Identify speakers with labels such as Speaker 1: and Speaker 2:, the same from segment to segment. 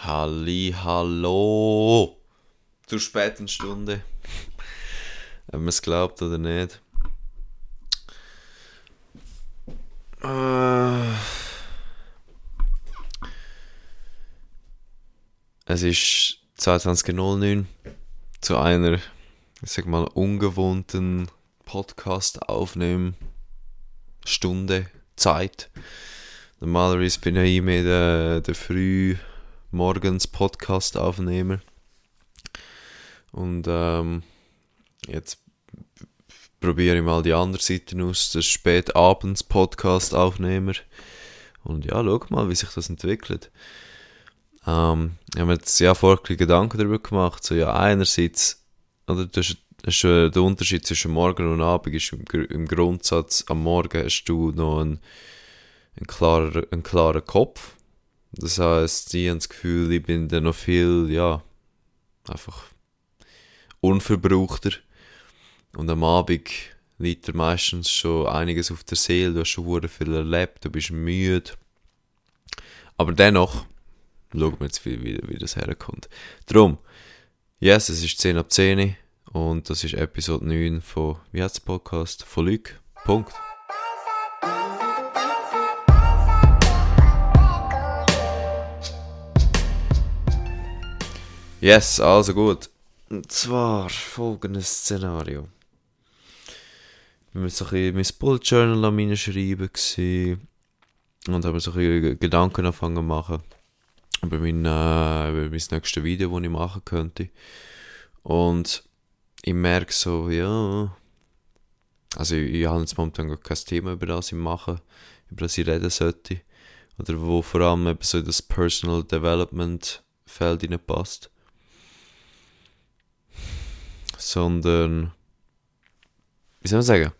Speaker 1: Halli, hallo! Zur späten Stunde. Ob man es glaubt oder nicht. Äh. Es ist 22.09 zu einer, ich sag mal, ungewohnten Podcast-Aufnehmen Stunde Zeit. Normalerweise bin ich immer der, der früh morgens Podcast-Aufnehmer. Und ähm, jetzt probiere ich mal die andere Seite aus, der spätabends Podcast-Aufnehmer. Und ja, schau mal, wie sich das entwickelt. Ähm, ich habe mir jetzt ja vorher Gedanken darüber gemacht. So, ja, einerseits, oder das ist, äh, der Unterschied zwischen Morgen und Abend ist im, im Grundsatz, am Morgen hast du noch einen, einen, klarer, einen klaren Kopf das heißt, ich habe das Gefühl, ich bin dann noch viel, ja, einfach unverbrauchter. Und am Abend liegt dir meistens schon einiges auf der Seele, du hast schon viel erlebt, du bist müde. Aber dennoch, schauen wir jetzt, wie, wie, wie das herkommt. Drum, yes, es ist 10 ab 10 und das ist Episode 9 von, wie heißt der Podcast? Von Luc. Punkt. Yes, also gut. Und zwar folgendes Szenario. Wir waren so ein bisschen mein Bullet Journal am reinschreiben und haben so ein bisschen Gedanken angefangen zu machen über mein, äh, über mein nächstes Video, das ich machen könnte. Und ich merke so, ja, also ich, ich habe jetzt momentan kein Thema, über das ich mache, über das ich reden sollte. Oder wo vor allem eben so das Personal Development Feld passt sondern, wie soll man sagen,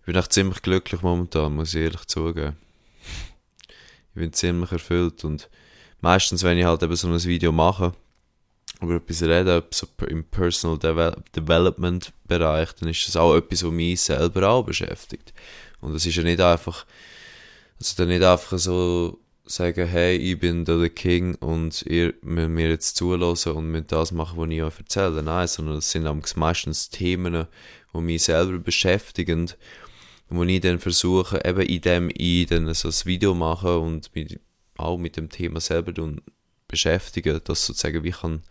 Speaker 1: ich bin echt ziemlich glücklich momentan, muss ich ehrlich zugeben. Ich bin ziemlich erfüllt und meistens, wenn ich halt eben so ein Video mache, über etwas rede, so im Personal Devel Development Bereich, dann ist das auch etwas, was mich selber auch beschäftigt. Und es ist ja nicht einfach, also dann nicht einfach so sagen, hey, ich bin der King und ihr müsst mir jetzt zulassen und müsst das machen, was ich euch erzähle. Nein, sondern es sind meistens Themen, die mich selber beschäftigen wo ich dann versuche, eben indem ich dann so ein Video mache und mich auch mit dem Thema selber beschäftige, das sozusagen wie kann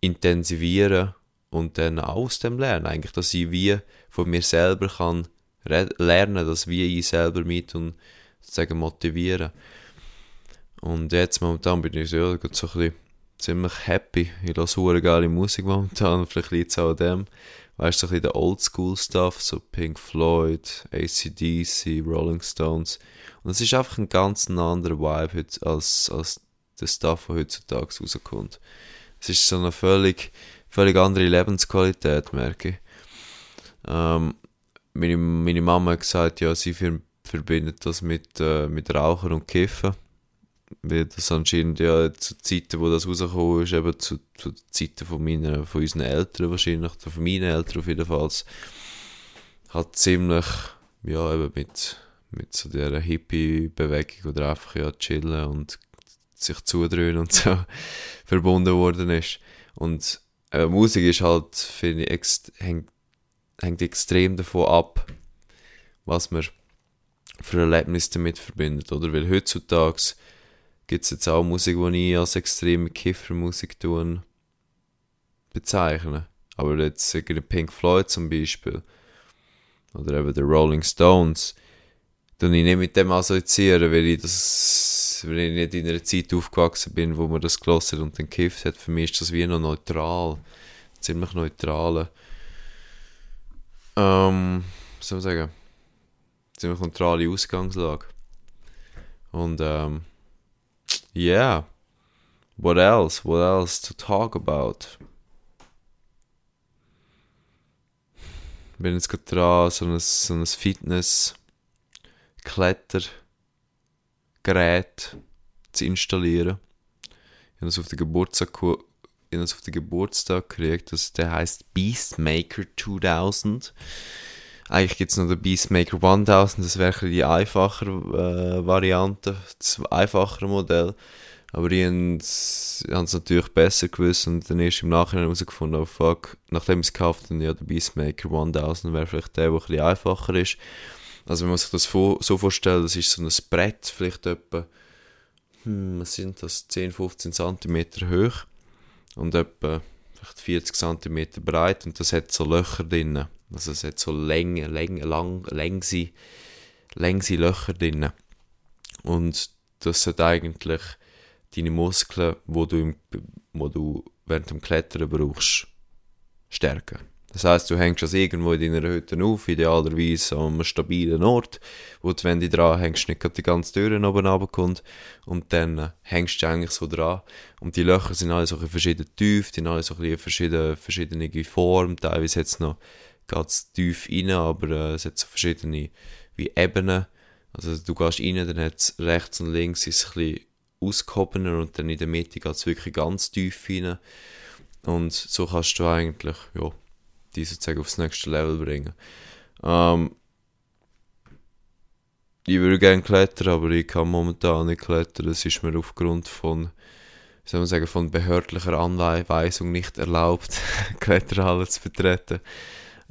Speaker 1: intensivieren und dann aus dem lernen. Eigentlich, dass ich wie von mir selber kann lernen, dass wie ich selber mit und sozusagen motivieren. Und jetzt momentan bin ich so, ja, so ein bisschen ziemlich happy. Ich höre super geile Musik momentan, vielleicht liegt es auch an dem. Weißt du, so ein bisschen der Oldschool-Stuff, so Pink Floyd, ACDC, Rolling Stones. Und es ist einfach ein ganz anderer Vibe als, als der Stuff, der heutzutage rauskommt. Es ist so eine völlig, völlig andere Lebensqualität, merke ich. Ähm, meine, meine Mama hat gesagt, ja, sie verbindet das mit, äh, mit Rauchen und Kiffen weil das anscheinend ja zu Zeiten, wo das rausgekommen ist, eben zu, zu Zeiten von, meiner, von unseren Eltern wahrscheinlich, von meinen Eltern auf jeden Fall, hat ziemlich, ja, eben mit, mit so dieser Hippie-Bewegung oder einfach ja chillen und sich zudrehen und so verbunden worden ist. Und äh, Musik ist halt, finde ich, ext hängt, hängt extrem davon ab, was man für Erlebnisse damit verbindet, oder? Weil heutzutage gibt es jetzt auch Musik, die ich als extreme Kiffermusik bezeichne. Aber jetzt Pink Floyd zum Beispiel oder eben die Rolling Stones, dann ich nicht mit dem assoziieren, weil ich das, weil ich nicht in einer Zeit aufgewachsen bin, wo man das gelassen und dann gekifft hat. Für mich ist das wie noch neutral, ziemlich neutral. Ähm, was soll man sagen? Ziemlich neutrale Ausgangslage. Und ähm, Yeah. What else? What else to talk about? Bin jetzt gerade dran, so ein, so ein Fitness-Klettergerät zu installieren. Ich habe es auf den Geburtstag, Geburtstag gekriegt. Der heißt Beastmaker 2000. Eigentlich gibt es noch den Beastmaker 1000, das wäre die einfachere äh, Variante, das einfachere Modell. Aber ich habe es natürlich besser gewusst und dann erst im Nachhinein herausgefunden, oh fuck, nachdem ich es gekauft habe, ja, der Beastmaker 1000 wäre vielleicht der, der ein bisschen einfacher ist. Also wenn man sich das so vorstellt, das ist so ein Brett, vielleicht etwa, hm, was sind das, 10, 15 cm hoch und etwa vielleicht 40 cm breit und das hat so Löcher drin. Also es hat so Länge, Länge, lang, längse, längse Löcher drin. Und das hat eigentlich deine Muskeln, wo du, im, wo du während dem Klettern brauchst, stärken. Das heißt, du hängst das irgendwo in deiner Hütte auf, idealerweise an einem stabilen Ort, wo du, wenn du dran hängst, nicht die ganze Tür oben runterkommt. Und dann äh, hängst du eigentlich so dran. Und die Löcher sind alle so ein verschieden tief, die haben alle so ein verschiedene, verschiedene Form, teilweise jetzt noch ganz tief rein, aber äh, es hat so verschiedene wie Ebenen, also du gehst rein, dann hat es rechts und links ist es ein bisschen ausgehobener und dann in der Mitte geht es wirklich ganz tief rein. Und so kannst du eigentlich, ja, die sozusagen aufs nächste Level bringen. Ähm, ich würde gerne klettern, aber ich kann momentan nicht klettern. Das ist mir aufgrund von, soll man sagen, von behördlicher Anweisung nicht erlaubt, Kletterhalle zu betreten.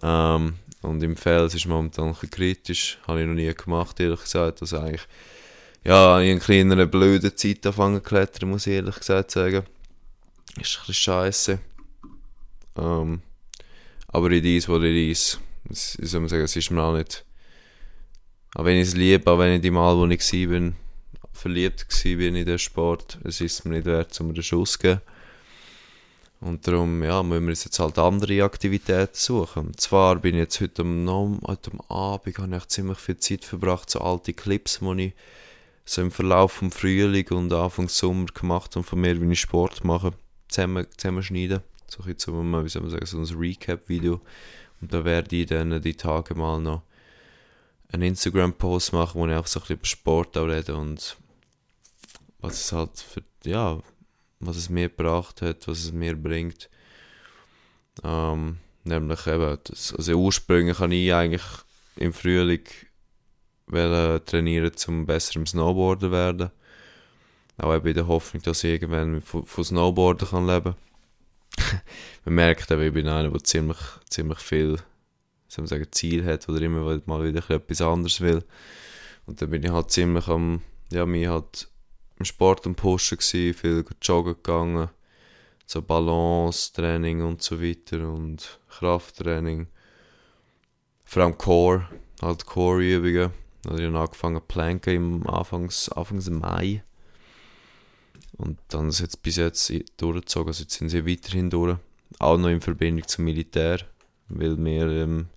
Speaker 1: Ähm, und im Fels ist momentan ein bisschen kritisch. Habe ich noch nie gemacht, ehrlich gesagt. Also eigentlich, ja, in kleiner blöden Zeit angefangen zu klettern, muss ich ehrlich gesagt sagen. Ist ein bisschen scheiße. Ähm, aber in dies, wo in dies, wie soll man sagen, es ist mir auch nicht, auch wenn ich es liebe, auch wenn ich die Mal, wo ich war, verliebt war in den Sport, es ist mir nicht wert, um einen Schuss zu geben. Und darum, ja, müssen wir uns jetzt halt andere Aktivitäten suchen. Und zwar bin ich jetzt heute am, heute Abend, habe ich ziemlich viel Zeit verbracht, so alte Clips, die ich so im Verlauf vom Frühling und Anfang Sommer gemacht habe, von mir, wie ich Sport mache, zusammen, zusammenschneiden so ein bisschen, wie soll man sagen, so ein Recap-Video. Und da werde ich dann die Tage mal noch einen Instagram-Post machen, wo ich auch so ein bisschen über Sport auch rede und was es halt für, ja, was es mir gebracht hat, was es mir bringt. Ähm, nämlich eben, das, also ursprünglich habe ich eigentlich im Frühling trainieren, um besser im Snowboarden werden. Auch eben in der Hoffnung, dass ich irgendwann von, von Snowboarden kann leben kann. man merkt aber, ich bin einer, der ziemlich, ziemlich viel soll sagen, Ziel hat oder immer mal wieder etwas anderes will. Und dann bin ich halt ziemlich am, ja, mir halt im Sport am Pushen gewesen, viel joggen gegangen, so Balance-Training und so weiter und Krafttraining. Vor allem Core, halt Core-Übungen. Also ich habe angefangen zu planken im Anfangs, Anfangs Mai. Und dann ist jetzt bis jetzt durchgezogen, also jetzt sind sie weiterhin durch. Auch noch in Verbindung zum Militär, weil wir ähm,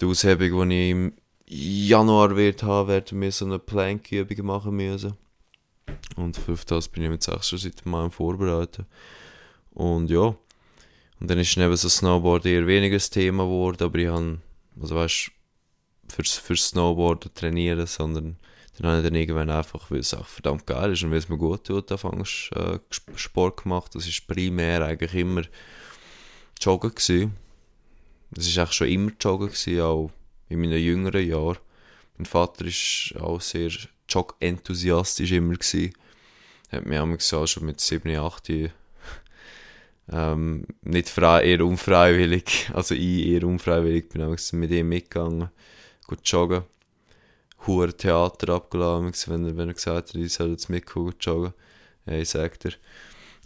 Speaker 1: die Aushebung, die ich im Januar wird haben, werden wir so eine Plankübung machen müssen. Und für das bin ich jetzt auch schon seit einem Vorbereiten. Und ja, und dann ist neben so Snowboard eher weniger das Thema geworden, aber ich habe, also weißt fürs, fürs Snowboarden trainieren, sondern dann habe ich dann irgendwann einfach, weil es auch verdammt geil ist und weil es mir gut tut, anfangs äh, Sport gemacht. Das ist primär eigentlich immer Joggen gewesen. Das ist eigentlich schon immer Joggen gewesen, auch in meinen jüngeren Jahren. Mein Vater war auch sehr Jog-enthusiastisch immer gewesen. Hat mir auch schon mit 7, 8 ähm, nicht frei, eher unfreiwillig, also ich eher unfreiwillig bin mit ihm mitgegangen, gut joggen hure Theater abgeladen, wenn er, wenn er gesagt hat, ich soll jetzt mitkommen, joggen. Hey, sagt er.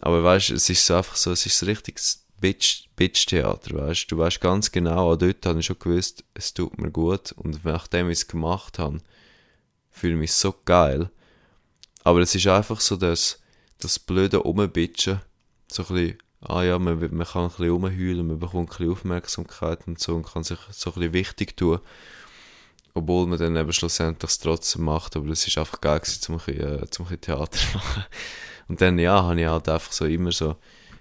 Speaker 1: Aber weißt es ist so einfach so, es ist so richtiges Bitch-Theater, weißt du. Weißt ganz genau, auch dort habe ich schon gewusst, es tut mir gut und nachdem ich es gemacht habe, fühle ich mich so geil. Aber es ist einfach so, dass das blöde Umbitchen, so ein bisschen, ah ja, man, man kann ein bisschen rumheulen, man bekommt ein bisschen Aufmerksamkeit und so und kann sich so ein bisschen wichtig tun obwohl man dann eben schlussendlich es trotzdem macht, aber es ist einfach geil gewesen, um ein bisschen, äh, ein Theater zu machen. Und dann, ja, habe ich halt einfach so immer so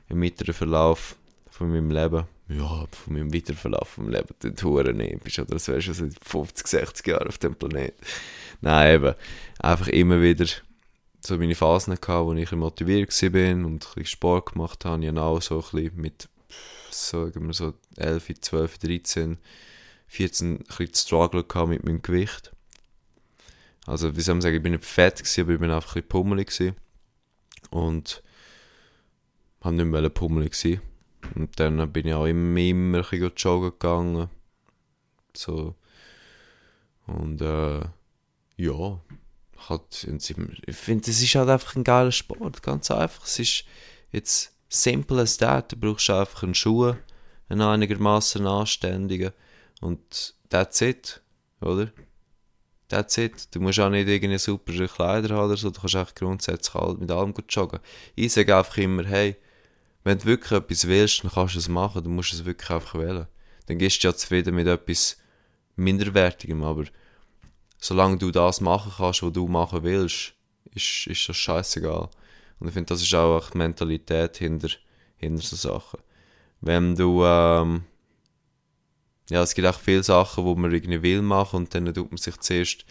Speaker 1: im weiteren Verlauf von meinem Leben, ja, von meinem weiteren Verlauf meinem Leben, den Touren bist oder das wärst schon seit 50, 60 Jahren auf dem Planeten. Nein, eben, einfach immer wieder so meine Phasen gehabt, wo ich motiviert war und ein bisschen Sport gemacht habe. Ich habe auch so ein bisschen mit, sagen wir so 11, 12, 13 14 ein Struggle mit meinem Gewicht. Also, wie soll man sagen, ich bin nicht fett gewesen, aber ich bin einfach ein bisschen pummelig gewesen. Und habe nicht mehr pummelig sein. Und dann bin ich auch immer, immer ein bisschen joggen gegangen. So. Und äh, ja, hat, ich finde, es ist halt einfach ein geiler Sport, ganz einfach. Es ist jetzt simple as that. Du brauchst einfach einen Schuh, einen einigermaßen anständigen und that's it, oder? That's it. Du musst auch nicht irgendeine super Kleider haben oder so, du kannst einfach grundsätzlich mit allem gut joggen. Ich sage einfach immer, hey, wenn du wirklich etwas willst, dann kannst du es machen, du musst es wirklich einfach wählen. Dann gehst du ja zufrieden mit etwas Minderwertigem, aber solange du das machen kannst, was du machen willst, ist, ist das scheißegal. Und ich finde, das ist auch die Mentalität hinter, hinter so Sachen. Wenn du, ähm, ja, es gibt auch viele Sachen, wo man irgendwie will machen und dann tut man sich zuerst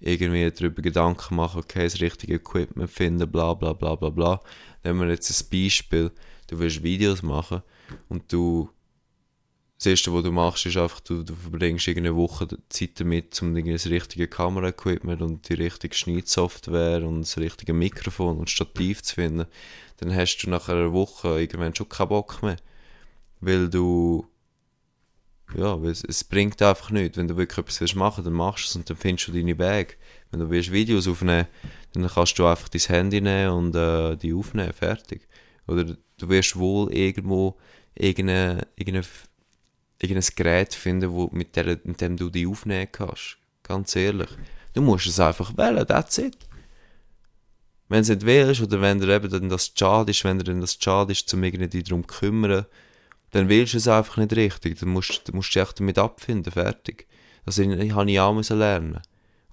Speaker 1: irgendwie darüber Gedanken machen, okay, das richtige Equipment finden, bla bla bla bla bla. Nehmen wir jetzt ein Beispiel, du willst Videos machen und du das Erste, was du machst, ist einfach, du, du verbringst eine Woche Zeit damit, um das richtige Kameraequipment und die richtige Schneidsoftware und das richtige Mikrofon und Stativ zu finden. Dann hast du nach einer Woche irgendwann schon keinen Bock mehr. Weil du ja, es, es bringt einfach nichts. Wenn du wirklich etwas willst machen dann machst du es und dann findest du deine Wege. Wenn du willst Videos aufnehmen dann kannst du einfach dein Handy nehmen und äh, die aufnehmen, fertig. Oder du wirst wohl irgendwo irgendeine, irgendein Gerät finden, wo, mit, der, mit dem du die aufnehmen kannst. Ganz ehrlich. Du musst es einfach wählen, that's it. Wenn du es nicht willst oder wenn dir eben dann das schade ist, wenn dir das schade ist, um irgendwie darum zu kümmern, dann willst du es einfach nicht richtig. Dann musst, musst du dich damit abfinden, fertig. Das habe ich auch lernen.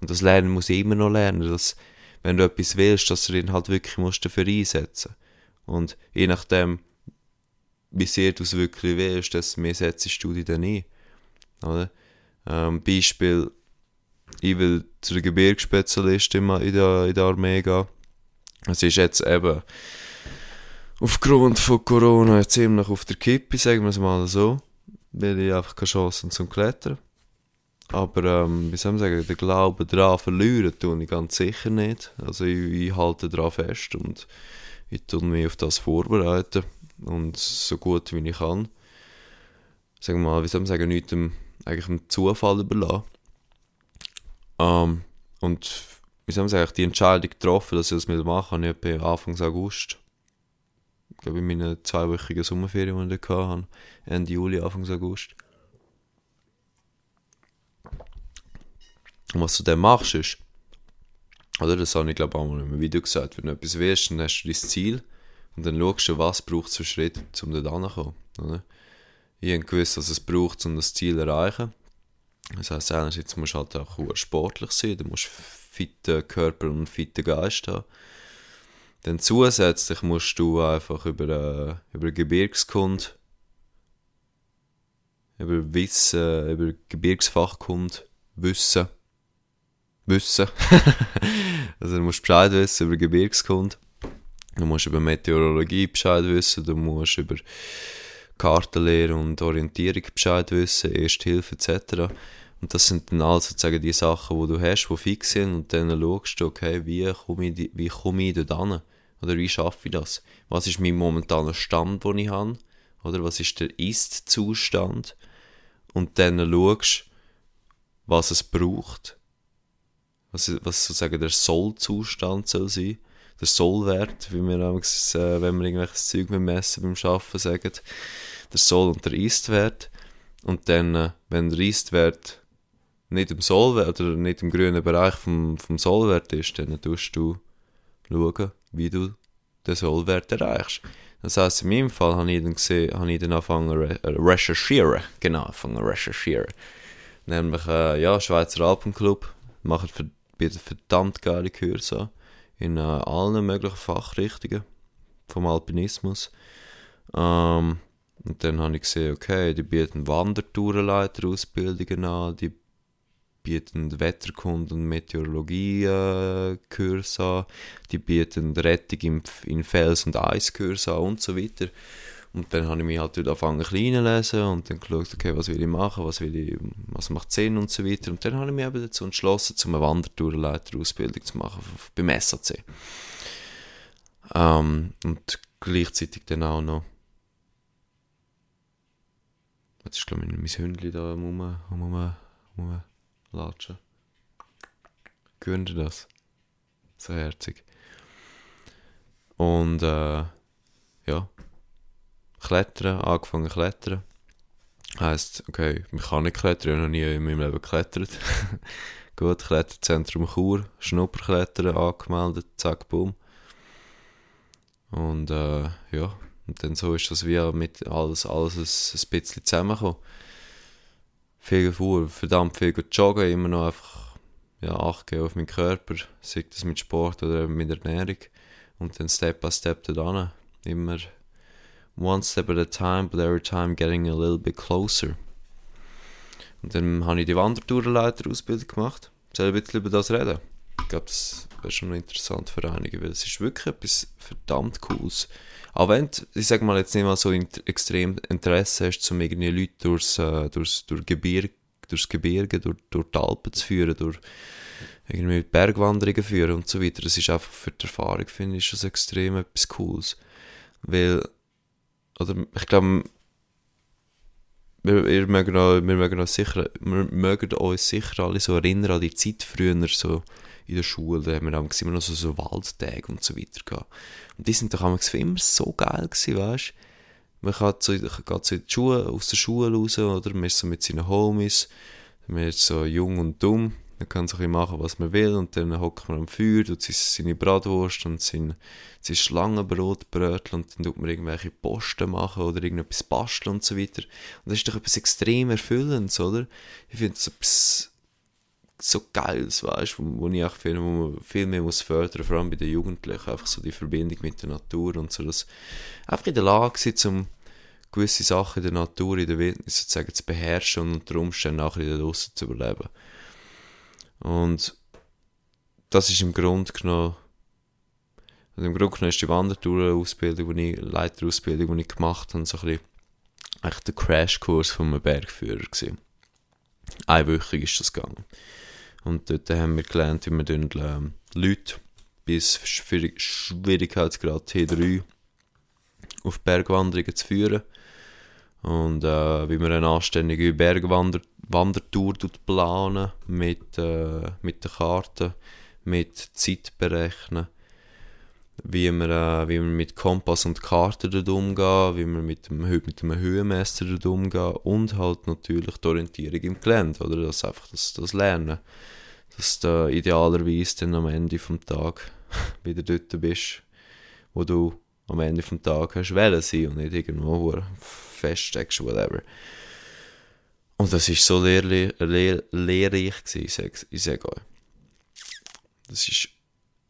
Speaker 1: Und das Lernen muss ich immer noch lernen, dass, wenn du etwas willst, dass du ihn halt wirklich musst dafür einsetzen Und je nachdem, wie sehr du es wirklich willst, desto mehr setzt du dich dann ein. Oder? Ähm, Beispiel, ich will zu der Gebirgsspezialistin in in der Armee gehen. Es ist jetzt eben aufgrund von Corona ziemlich auf der Kippe, sagen wir es mal so. Weil ich einfach keine Chance zum Klettern. Aber, ähm, wie soll man sagen, den Glauben daran verlieren tue ich ganz sicher nicht. Also ich, ich halte daran fest und ich tue mich auf das vorbereiten. Und so gut wie ich kann. Sagen wir mal, wie soll man sagen, nichts dem, eigentlich dem Zufall überlassen. Ähm, und wie soll man sagen, die Entscheidung getroffen, dass ich das machen, ich Anfang August glaube in meinen zweiwöchigen Sommerferien, die ich hatte, Ende Juli, Anfang August. Und was du dann machst, ist, oder das habe ich glaube auch mal in einem Video gesagt, wenn du etwas willst, dann hast du dein Ziel und dann schaust du, was braucht es für Schritte, um dort hinzukommen. Oder? Ich habe gewusst, was es braucht, um das Ziel zu erreichen. Das heisst, einerseits musst du halt auch sportlich sein, du musst fitte Körper und fitte Geist haben. Dann zusätzlich musst du einfach über, äh, über Gebirgskund, über Wissen, über Gebirgsfachkund wissen. Wissen. also du musst Bescheid wissen über Gebirgskund. Du musst über Meteorologie Bescheid wissen, du musst über Kartenlehre und Orientierung Bescheid wissen, Erste Hilfe etc. Und das sind dann alles sozusagen die Sachen, die du hast, die fix sind und dann schaust du, okay, wie komme ich, wie komme ich dort hin? Oder wie schaffe ich das? Was ist mein momentaner Stand, den ich habe? Oder was ist der Ist-Zustand? Und dann schaust, was es braucht. Was, was sozusagen der Soll-Zustand soll sein. Der Sollwert, wie wir damals, äh, wenn wir irgendwelches Zeug messen beim Arbeiten sagen. Der Soll- und der Ist-Wert. Und dann, äh, wenn der Ist-Wert nicht im Sollwert oder nicht im grünen Bereich vom, vom Sollwert ist, dann tust du schauen, wie du den Sollwert erreichst. Das heisst, in meinem Fall habe ich dann gesehen, habe ich dann angefangen re äh, recherchieren. Genau, angefangen recherchieren. Nämlich, äh, ja, Schweizer Alpenclub macht für, verdammt geile Kurse in äh, allen möglichen Fachrichtungen vom Alpinismus. Ähm, und dann habe ich gesehen, okay, die bieten Wandertourenleiterausbildungen an, die bieten Wetterkunde und Meteorologie-Kurs äh, an, die bieten Rettung in, in Fels- und Eiskurs an und so weiter. Und dann habe ich mich halt dort angefangen klein lesen und dann geschaut, okay, was will ich machen, was, will ich, was macht Sinn und so weiter. Und dann habe ich mich eben dazu entschlossen, zum eine Wandertourleiter-Ausbildung zu machen beim SAC. Ähm, und gleichzeitig dann auch noch. Jetzt ist, glaube ich, mein Hündchen da rum, rum, rum, latschen. Gönnt ihr das? So herzig. Und äh, ja, klettern, angefangen klettern. Heißt, okay, ich kann nicht klettern, ich habe noch nie in meinem Leben geklettert. Gut, Kletterzentrum Chur, Schnupperklettern angemeldet, zack, boom. Und äh, ja, und dann so ist das wie mit alles, alles ein, ein bisschen zusammengekommen. Viel vor, verdammt viel joggen, immer noch einfach ja, acht auf meinen Körper, sei das mit Sport oder mit Ernährung. Und dann Step by Step da Immer one step at a time, but every time getting a little bit closer. Und dann habe ich die Wandertourenleiter-Ausbildung gemacht. Soll ich ein bisschen über das reden? Ich glaube, das wäre schon interessant für einige, weil es ist wirklich etwas verdammt Cooles. Auch wenn du, ich sage mal, jetzt nicht mal so extrem Interesse hast, um irgendwie Leute durchs, äh, durchs, durch Gebirge, durchs Gebirge, durch, durch die Alpen zu führen, durch irgendwie Bergwanderungen führen und so weiter. Das ist einfach für die Erfahrung, finde ich, schon extrem etwas Cooles. Weil, oder ich glaube, wir, wir, mögen auch, wir, mögen auch sicher, wir mögen uns sicher alle so erinnern an die Zeit früher, so in der Schule, da haben wir immer noch so, so Waldtage und so weiter gehabt. Und die sind doch für immer so geil gewesen, weißt du? Man geht so, geht so Schule, aus der Schule raus, oder? Man ist so mit seinen Homies, man ist so jung und dumm, man kann so machen, was man will und dann hockt man am Feuer, tut seine Bratwurst und sein, sein Schlangenbrot bröteln und dann tut man irgendwelche Posten machen oder irgendetwas basteln und so weiter. Und das ist doch etwas extrem Erfüllendes, oder? Ich finde das etwas so Geiles, weißt du, wo, wo ich auch finde, wo man viel mehr muss fördern, vor allem bei den Jugendlichen, einfach so die Verbindung mit der Natur und so, dass einfach in der Lage sind, um gewisse Sachen in der Natur, in der Wildnis sozusagen zu beherrschen und unter Umständen auch in der draussen zu überleben. Und das ist im Grunde genommen, also im Grunde genommen ist die Wandertourenausbildung, die ich, Leiterausbildung, die ich gemacht habe, so ein bisschen echt der Crashkurs von einem Bergführer gewesen. Einwöchig ist das gegangen. Und dort haben wir gelernt, wie dann, ähm, Leute bis Schwierigkeitsgrad T3 auf Bergwanderungen zu führen. Und äh, wie man eine anständige Bergwandertour planen mit, äh, mit den Karten, mit Zeit berechnen, wie man, äh, wie man mit Kompass und Karten dort umgehen, wie man mit dem, mit dem Höhenmesser dort umgehen und halt natürlich die Orientierung im Gelände, oder? Das einfach das, das Lernen. Dass du idealerweise dann am Ende vom Tag wieder dort bist, wo du am Ende vom Tag hast sein und nicht irgendwo feststeckst, whatever. Und das war so lehrreich, lehr, lehrreich gewesen, ich sage euch. Das war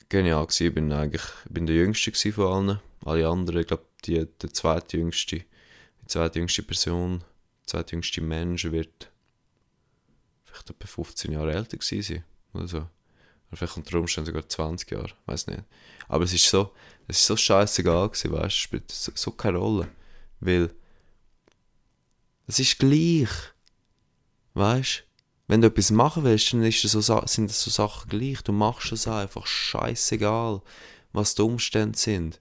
Speaker 1: genial. Ich bin eigentlich, ich bin der Jüngste von allen. Alle anderen, ich glaube, die, der zweitjüngste, die zweitjüngste Person, der zweitjüngste Mensch wird vielleicht etwa 15 Jahre älter gewesen sein. Oder so. Oder vielleicht unter Umständen sogar 20 Jahre, weiß nicht. Aber es ist so, es ist so scheißegal weißt du, spielt so, so keine Rolle. Weil es ist gleich. Weißt du? Wenn du etwas machen willst, dann ist das so, sind das so Sachen gleich. Du machst es einfach scheißegal, was die Umstände sind.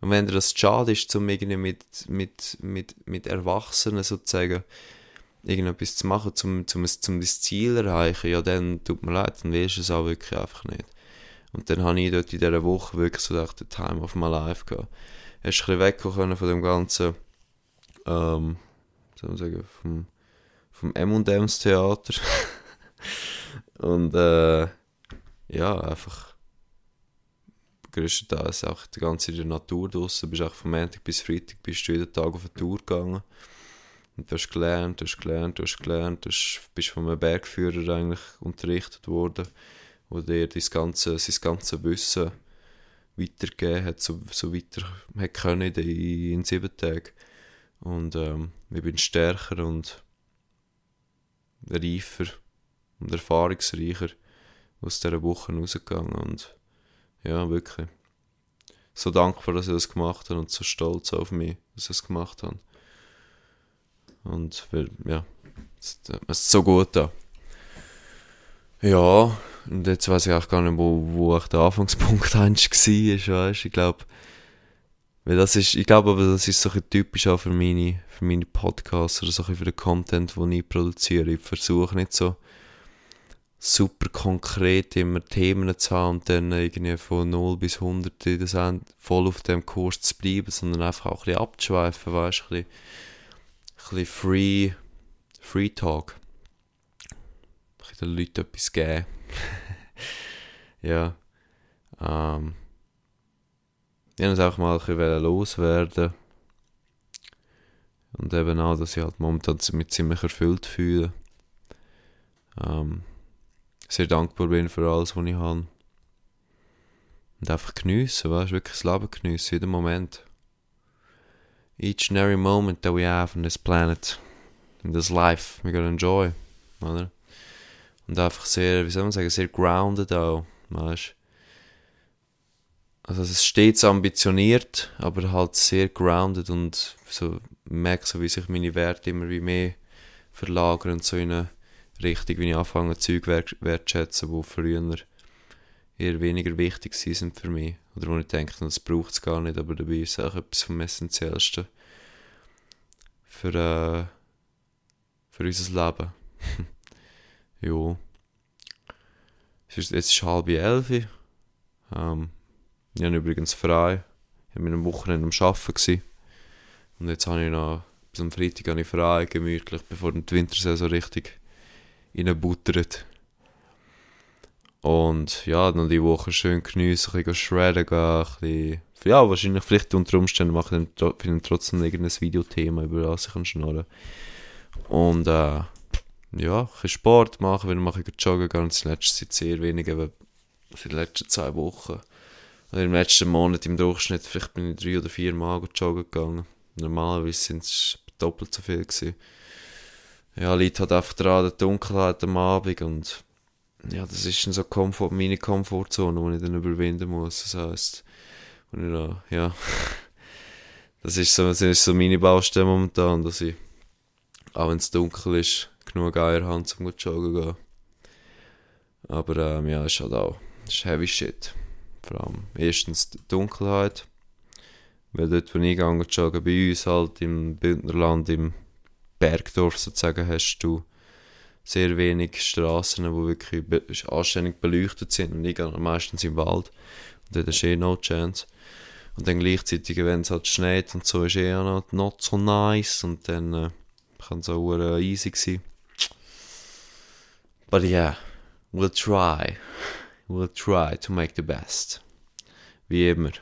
Speaker 1: Und wenn dir das schade ist, um irgendwie mit, mit, mit, mit Erwachsenen sozusagen irgendetwas zu machen, um, um, um das Ziel zu erreichen, ja, dann tut mir leid, dann willst du es auch wirklich einfach nicht. Und dann habe ich dort in dieser Woche wirklich so gedacht, the time of my life gehabt. Hast ein bisschen wegkommen von dem ganzen, ähm, soll man sagen, vom, vom M&M's Theater. und äh, ja, einfach größtenteils auch die ganze in der Natur draussen. Bist auch von Montag bis Freitag bist du jeden Tag auf eine Tour gegangen. Und du hast gelernt, du hast gelernt, du hast gelernt, du bist von einem Bergführer eigentlich unterrichtet worden, wo dir das ganze, sein ganzes Wissen weitergegeben hat, so, so weiter hat können in, in sieben Tagen. Und ähm, ich bin stärker und reifer und erfahrungsreicher aus dieser Woche rausgegangen. Und ja, wirklich so dankbar, dass ich das gemacht habe und so stolz auf mich, dass ich das gemacht habe. Und ja, es ist so gut da. Ja, Und jetzt weiß ich auch gar nicht, wo, wo ich der Anfangspunkt eigentlich war, weißt Ich glaube, weil das ist, ich glaube aber, das ist so ein typisch auch für meine, für meine Podcasts oder so für den Content, den ich produziere. Ich versuche nicht so super konkret immer Themen zu haben und dann irgendwie von 0 bis 100 in das voll auf dem Kurs zu bleiben, sondern einfach auch ein bisschen abzuschweifen, weißt du, ein bisschen, ein bisschen free, free Talk. Ein bisschen den Leuten etwas geben. ja. Ähm. Ich wollte es auch mal ein bisschen loswerden. Und eben auch, dass ich halt momentan mich ziemlich erfüllt fühle. Ähm, sehr dankbar bin für alles, was ich habe. Und einfach geniessen, weißt du, wirklich das Leben geniessen, jeden Moment. Each and every moment that we have on this planet, in this life, we gotta enjoy, oder? Und einfach sehr, wie soll man sagen, sehr grounded auch, weißt Also es steht ambitioniert, aber halt sehr grounded und so merke so, wie sich meine Werte immer wie mehr verlagern so in eine Richtung, wie ich anfange, Zeug wertschätzen, die früher eher weniger wichtig sind für mich. Oder wo ich denke, das braucht es gar nicht, aber dabei ist es auch etwas vom Essentiellsten für, äh, für unser Leben. jo. Es ist jetzt halb elf. Ähm, ich habe übrigens frei. Ich war einem Wochenende am Arbeiten. Und jetzt habe ich noch bis am Freitag habe ich frei, gemütlich, bevor die Wintersaison richtig reinbuttert. Und ja, dann die Woche schön geniessen, ein bisschen shredden gehen, ein bisschen, ja, wahrscheinlich vielleicht unter Umständen mache ich dann trotzdem irgendein Videothema, über das ich kann schnurren Und äh, ja, ein bisschen Sport machen, wenn mache ich joggen, ganz in letzter Zeit sehr wenig, aber in den letzten zwei Wochen. Oder im letzten Monat im Durchschnitt, vielleicht bin ich drei oder vier Mal joggen gegangen. Normalerweise sind es doppelt so viel gewesen ja, liegt halt einfach daran, der Dunkelheit am Abend und ja, das ist dann so Komfort, meine Komfortzone, die ich dann überwinden muss. Das heisst, und ich da, ja, das ist so, das ist so meine Baustelle momentan, dass ich, auch wenn es dunkel ist, genug Eier habe, um gut joggen zu gehen. Aber ähm, ja, ist halt auch, ist heavy shit. Vor allem erstens die Dunkelheit, weil dort, wo ich gehe, joggen, bei uns halt im Bündnerland, im Bergdorf sozusagen hast du sehr wenig Straßen, die wirklich anständig beleuchtet sind und nicht meistens im Wald. Und dort ist eh no chance. Und dann gleichzeitig, wenn es halt schneit und so, ist eh not, not so nice und dann äh, kann es auch easy sein. But yeah, we'll try. We'll try to make the best. Wie immer.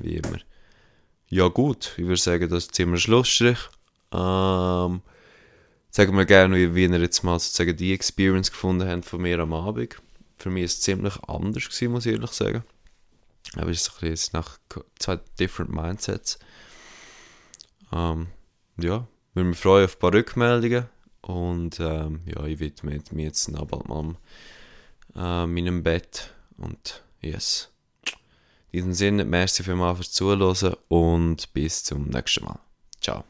Speaker 1: Wie immer. Ja gut, ich würde sagen, das ist ziemlich Schlussstrich. Ähm, sagen wir gerne, wie, wie ihr jetzt mal sozusagen die Experience gefunden habt von mir am Abend. Für mich war es ziemlich anders, gewesen, muss ich ehrlich sagen. Aber es ist bisschen nach zwei different Mindsets. Ähm, ja, mich freuen auf ein paar Rückmeldungen. Und ähm, ja, ich widme mich jetzt noch bald mal äh, meinem Bett. Und yes. In diesem Sinne, merci vielmals fürs Zuhören und bis zum nächsten Mal. Ciao.